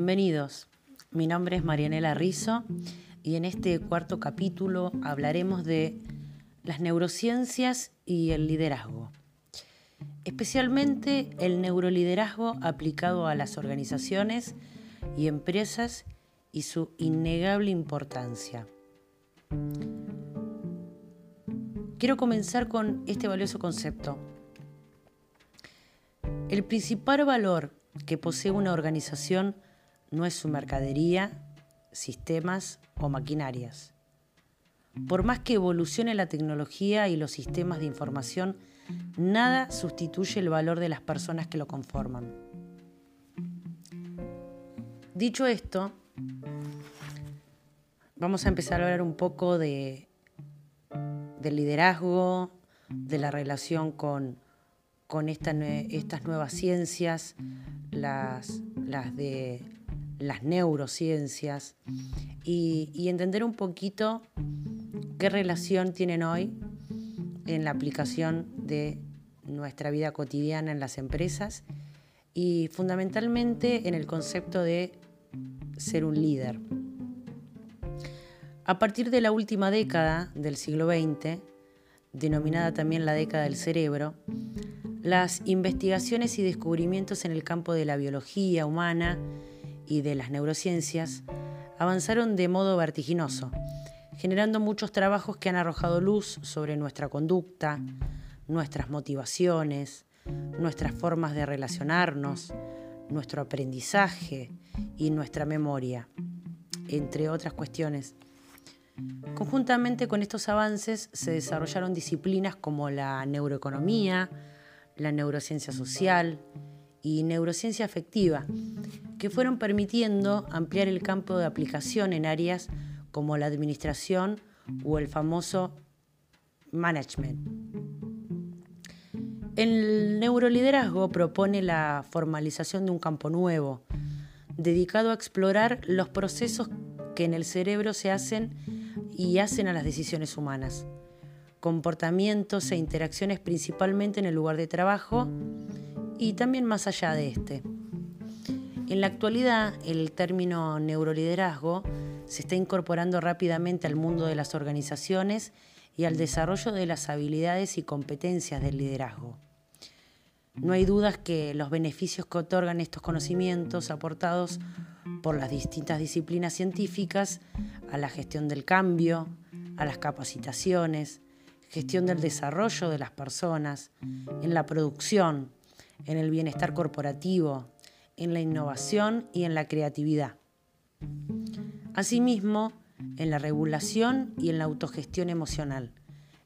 Bienvenidos. Mi nombre es Marianela Rizzo y en este cuarto capítulo hablaremos de las neurociencias y el liderazgo. Especialmente el neuroliderazgo aplicado a las organizaciones y empresas y su innegable importancia. Quiero comenzar con este valioso concepto. El principal valor que posee una organización no es su mercadería, sistemas o maquinarias. Por más que evolucione la tecnología y los sistemas de información, nada sustituye el valor de las personas que lo conforman. Dicho esto, vamos a empezar a hablar un poco de, del liderazgo, de la relación con, con estas nuevas ciencias, las, las de las neurociencias, y, entender un poquito qué relación tienen hoy en la aplicación de nuestra vida cotidiana en las empresas y fundamentalmente en el concepto de ser un líder. A partir de la última década del siglo XX, denominada también la década del cerebro, las investigaciones y descubrimientos en el campo de la biología humana y de las neurociencias avanzaron de modo vertiginoso, generando muchos trabajos que han arrojado luz sobre nuestra conducta, nuestras motivaciones, nuestras formas de relacionarnos, nuestro aprendizaje y nuestra memoria, entre otras cuestiones. Conjuntamente con estos avances se desarrollaron disciplinas como la neuroeconomía, la neurociencia social y neurociencia afectiva, que fueron permitiendo ampliar el campo de aplicación en áreas como la administración o el famoso management. El neuroliderazgo propone la formalización de un campo nuevo, dedicado a explorar los procesos que en el cerebro se hacen y hacen a las decisiones humanas, comportamientos e interacciones principalmente en el lugar de trabajo y también más allá de este. En la actualidad, el término neuroliderazgo se está incorporando rápidamente al mundo de las organizaciones y al desarrollo de las habilidades y competencias del liderazgo. No hay dudas que los beneficios que otorgan estos conocimientos aportados por las distintas disciplinas científicas a la gestión del cambio, a las capacitaciones, gestión del desarrollo de las personas, en la producción, en el bienestar corporativo, en la innovación y en la creatividad. Asimismo, en la regulación y en la autogestión emocional,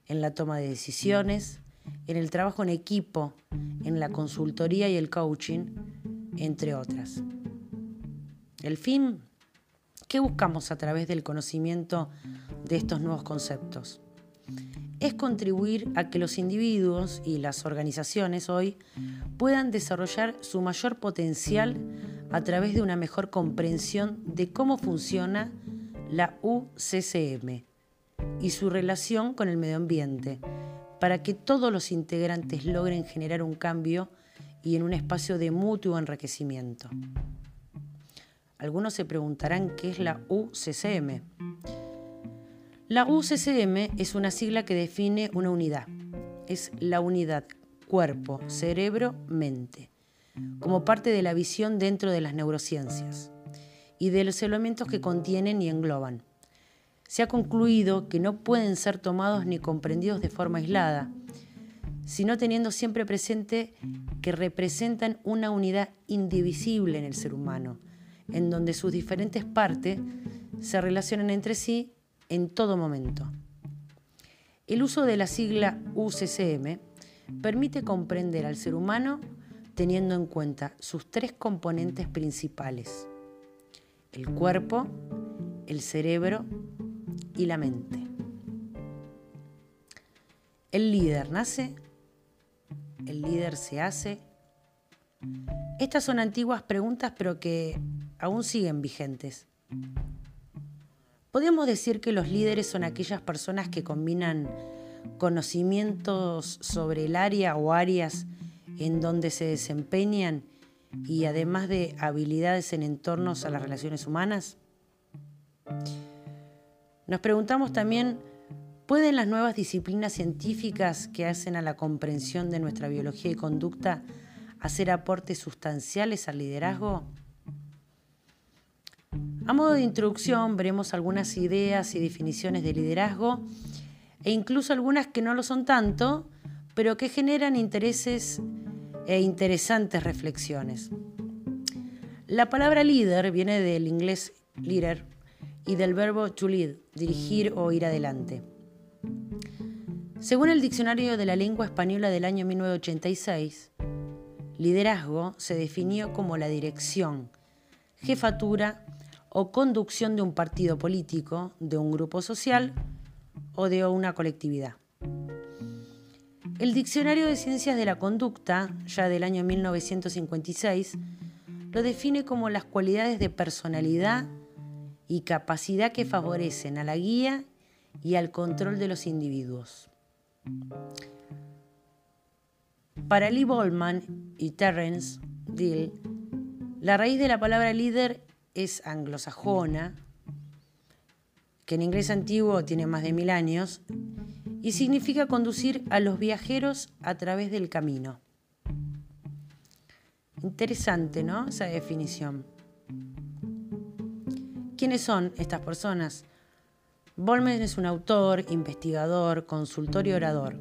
en la toma de decisiones, en el trabajo en equipo, en la consultoría y el coaching, entre otras. El fin, ¿qué buscamos a través del conocimiento de estos nuevos conceptos? Es contribuir a que los individuos y las organizaciones hoy puedan desarrollar su mayor potencial a través de una mejor comprensión de cómo funciona la UCCM y su relación con el medio ambiente, para que todos los integrantes logren generar un cambio y en un espacio de mutuo enriquecimiento. Algunos se preguntarán qué es la UCCM. La UCCM es una sigla que define una unidad. Es la unidad cuerpo, cerebro, mente, como parte de la visión dentro de las neurociencias y de los elementos que contienen y engloban. Se ha concluido que no pueden ser tomados ni comprendidos de forma aislada, sino teniendo siempre presente que representan una unidad indivisible en el ser humano, en donde sus diferentes partes se relacionan entre sí en todo momento. El uso de la sigla UCCM permite comprender al ser humano teniendo en cuenta sus tres componentes principales, el cuerpo, el cerebro y la mente. El líder nace, el líder se hace. Estas son antiguas preguntas pero que aún siguen vigentes. Podemos decir que los líderes son aquellas personas que combinan conocimientos sobre el área o áreas en donde se desempeñan y además de habilidades en entornos a las relaciones humanas? Nos preguntamos también, ¿pueden las nuevas disciplinas científicas que hacen a la comprensión de nuestra biología y conducta hacer aportes sustanciales al liderazgo? A modo de introducción veremos algunas ideas y definiciones de liderazgo e incluso algunas que no lo son tanto, pero que generan intereses e interesantes reflexiones. La palabra líder viene del inglés leader y del verbo to lead, dirigir o ir adelante. Según el Diccionario de la Lengua Española del año 1986, liderazgo se definió como la dirección, jefatura o conducción de un partido político, de un grupo social o de una colectividad. El Diccionario de Ciencias de la Conducta, ya del año 1956, lo define como las cualidades de personalidad y capacidad que favorecen a la guía y al control de los individuos. Para Lee Bolman y Terence Dill, la raíz de la palabra líder es anglosajona, que en inglés antiguo tiene más de mil años, y significa conducir a los viajeros a través del camino. Interesante, ¿no? Esa definición. ¿Quiénes son estas personas? Bolman es un autor, investigador, consultor y orador.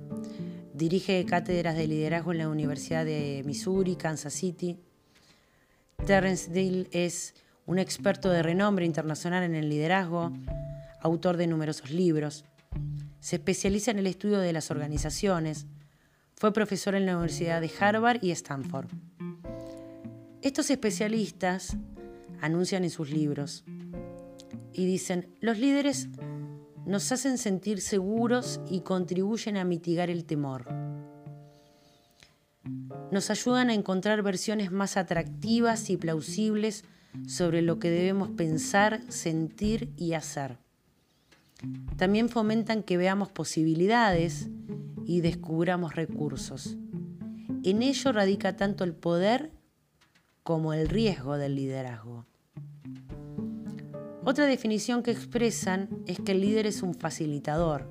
Dirige cátedras de liderazgo en la Universidad de Missouri, Kansas City. Terence Dill es un experto de renombre internacional en el liderazgo, autor de numerosos libros. Se especializa en el estudio de las organizaciones. Fue profesor en la Universidad de Harvard y Stanford. Estos especialistas anuncian en sus libros y dicen, los líderes nos hacen sentir seguros y contribuyen a mitigar el temor. Nos ayudan a encontrar versiones más atractivas y plausibles sobre lo que debemos pensar, sentir y hacer. También fomentan que veamos posibilidades y descubramos recursos. En ello radica tanto el poder como el riesgo del liderazgo. Otra definición que expresan es que el líder es un facilitador,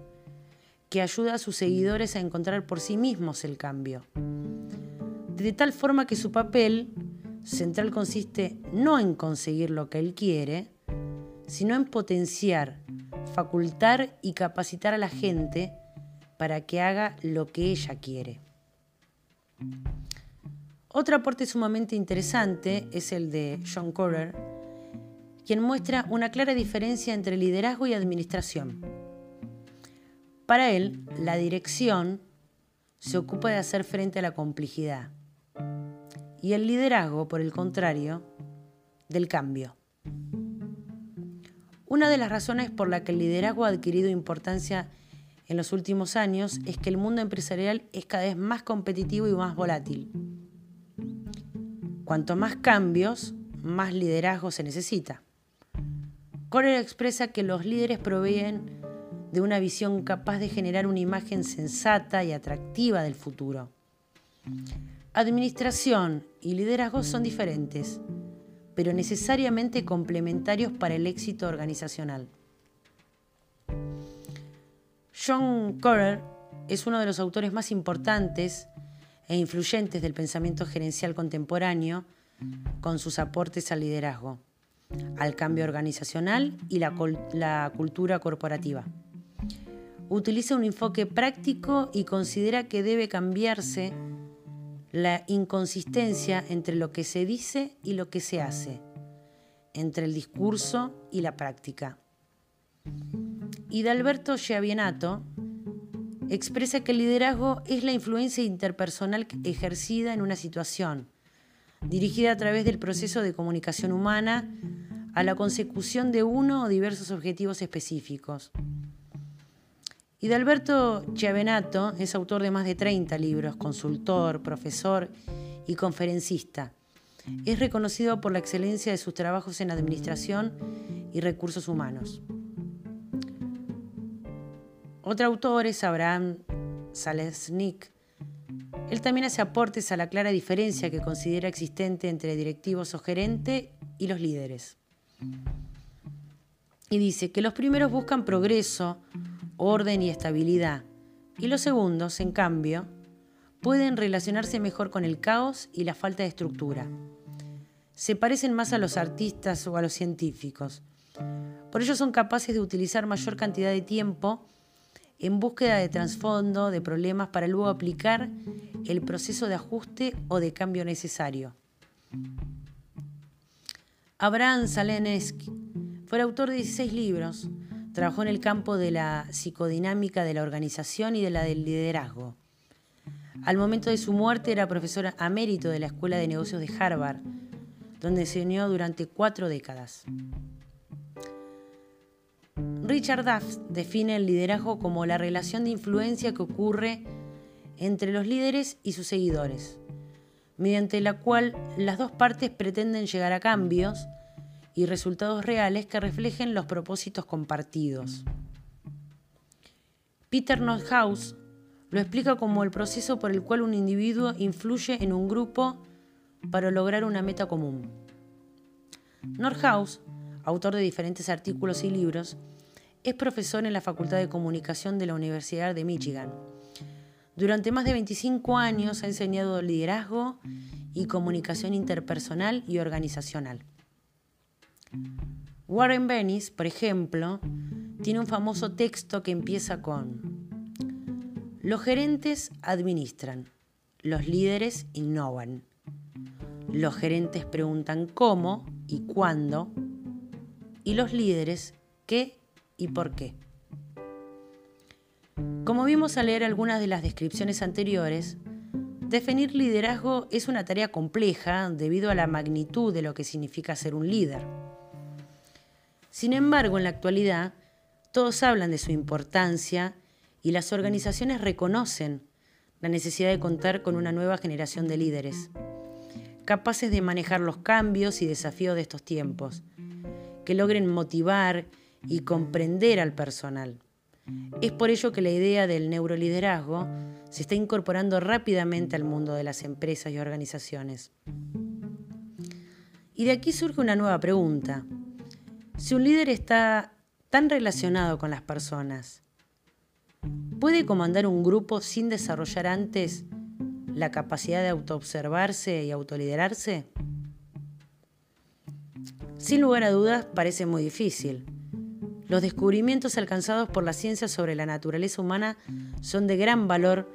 que ayuda a sus seguidores a encontrar por sí mismos el cambio. De tal forma que su papel central consiste no en conseguir lo que él quiere, sino en potenciar, facultar y capacitar a la gente para que haga lo que ella quiere. Otro aporte sumamente interesante es el de John Correr, quien muestra una clara diferencia entre liderazgo y administración. Para él, la dirección se ocupa de hacer frente a la complejidad y el liderazgo, por el contrario, del cambio. Una de las razones por la que el liderazgo ha adquirido importancia en los últimos años es que el mundo empresarial es cada vez más competitivo y más volátil. Cuanto más cambios, más liderazgo se necesita. Correr expresa que los líderes proveen de una visión capaz de generar una imagen sensata y atractiva del futuro. Administración y liderazgo son diferentes, pero necesariamente complementarios para el éxito organizacional. John Correr es uno de los autores más importantes e influyentes del pensamiento gerencial contemporáneo con sus aportes al liderazgo al cambio organizacional y la, cultura corporativa. Utiliza un enfoque práctico y considera que debe cambiarse la inconsistencia entre lo que se dice y lo que se hace, entre el discurso y la práctica. Y de Alberto Giavienato expresa que el liderazgo es la influencia interpersonal ejercida en una situación, dirigida a través del proceso de comunicación humana a la consecución de uno o diversos objetivos específicos. Y de Alberto Chiavenato es autor de más de 30 libros, consultor, profesor y conferencista. Es reconocido por la excelencia de sus trabajos en administración y recursos humanos. Otro autor es Abraham Salesnik, Él también hace aportes a la clara diferencia que considera existente entre directivos o gerente y los líderes. Y dice que los primeros buscan progreso, orden y estabilidad, y los segundos, en cambio, pueden relacionarse mejor con el caos y la falta de estructura. Se parecen más a los artistas o a los científicos. Por ello son capaces de utilizar mayor cantidad de tiempo en búsqueda de trasfondo de problemas para luego aplicar el proceso de ajuste o de cambio necesario. Abraham Salenesky fue autor de 16 libros. Trabajó en el campo de la psicodinámica de la organización y de la del liderazgo. Al momento de su muerte era profesor amérito de la Escuela de Negocios de Harvard, donde enseñó durante cuatro décadas. Richard Duff define el liderazgo como la relación de influencia que ocurre entre los líderes y sus seguidores, mediante la cual las dos partes pretenden llegar a cambios y resultados reales que reflejen los propósitos compartidos. Peter Nordhaus lo explica como el proceso por el cual un individuo influye en un grupo para lograr una meta común. Nordhaus, autor de diferentes artículos y libros, es profesor en la Facultad de Comunicación de la Universidad de Michigan. Durante más de 25 años ha enseñado liderazgo y comunicación interpersonal y organizacional. Warren Bennis, por ejemplo, tiene un famoso texto que empieza con, los gerentes administran, los líderes innovan. Los gerentes preguntan cómo y cuándo, y los líderes qué y por qué. Como vimos al leer algunas de las descripciones anteriores, definir liderazgo es una tarea compleja debido a la magnitud de lo que significa ser un líder. Sin embargo, en la actualidad, todos hablan de su importancia y las organizaciones reconocen la necesidad de contar con una nueva generación de líderes, capaces de manejar los cambios y desafíos de estos tiempos, que logren motivar y comprender al personal. Es por ello que la idea del neuroliderazgo se está incorporando rápidamente al mundo de las empresas y organizaciones. Y de aquí surge una nueva pregunta. Si un líder está tan relacionado con las personas, ¿puede comandar un grupo sin desarrollar antes la capacidad de autoobservarse y autoliderarse? Sin lugar a dudas, parece muy difícil. Los descubrimientos alcanzados por la ciencia sobre la naturaleza humana son de gran valor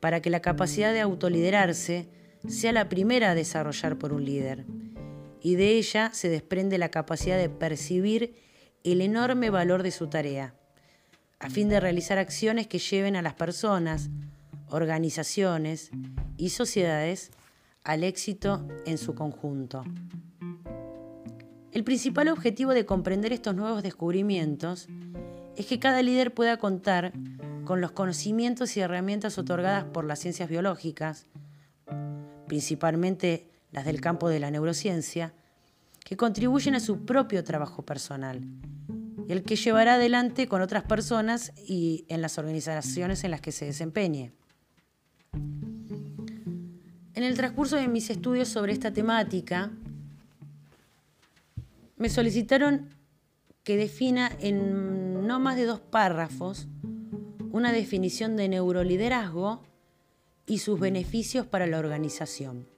para que la capacidad de autoliderarse sea la primera a desarrollar por un líder y de ella se desprende la capacidad de percibir el enorme valor de su tarea, a fin de realizar acciones que lleven a las personas, organizaciones y sociedades al éxito en su conjunto. El principal objetivo de comprender estos nuevos descubrimientos es que cada líder pueda contar con los conocimientos y herramientas otorgadas por las ciencias biológicas, principalmente las del campo de la neurociencia, que contribuyen a su propio trabajo personal, el que llevará adelante con otras personas y en las organizaciones en las que se desempeñe. En el transcurso de mis estudios sobre esta temática, me solicitaron que defina en no más de dos párrafos una definición de neuroliderazgo y sus beneficios para la organización.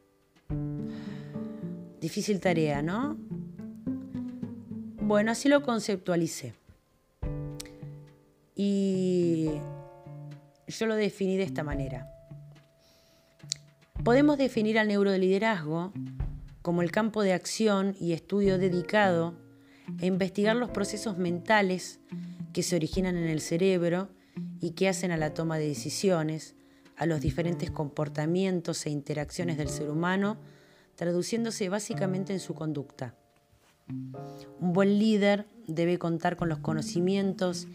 Difícil tarea, ¿no? Bueno, así lo conceptualicé. Y yo lo definí de esta manera. Podemos definir al neuroliderazgo como el campo de acción y estudio dedicado a investigar los procesos mentales que se originan en el cerebro y que hacen a la toma de decisiones, a los diferentes comportamientos e interacciones del ser humano traduciéndose básicamente en su conducta. Un buen líder debe contar con los conocimientos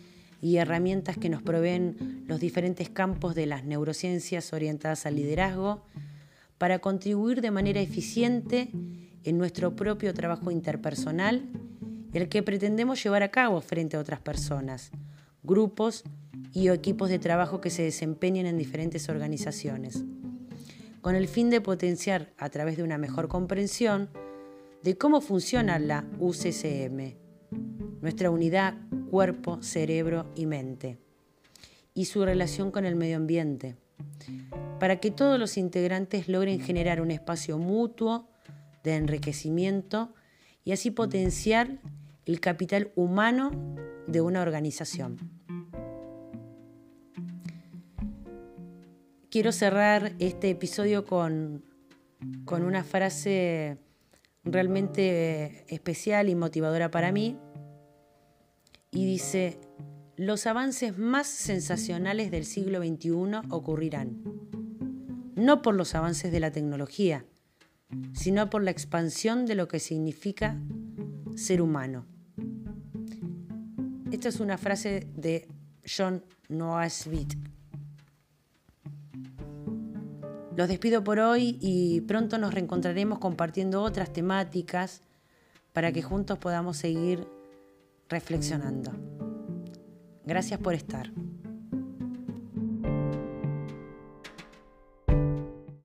y herramientas que nos proveen los diferentes campos de las neurociencias orientadas al liderazgo para contribuir de manera eficiente en nuestro propio trabajo interpersonal, el que pretendemos llevar a cabo frente a otras personas, grupos y equipos de trabajo que se desempeñen en diferentes organizaciones. Con el fin de potenciar a través de una mejor comprensión de cómo funciona la UCCM, nuestra unidad cuerpo, cerebro y mente, y su relación con el medio ambiente, para que todos los integrantes logren generar un espacio mutuo de enriquecimiento y así potenciar el capital humano de una organización. Quiero cerrar este episodio con, con una frase realmente especial y motivadora para mí. Y dice, los avances más sensacionales del siglo XXI ocurrirán, no por los avances de la tecnología, sino por la expansión de lo que significa ser humano. Esta es una frase de John Noasbit. Los despido por hoy y pronto nos reencontraremos compartiendo otras temáticas para que juntos podamos seguir reflexionando. Gracias por estar.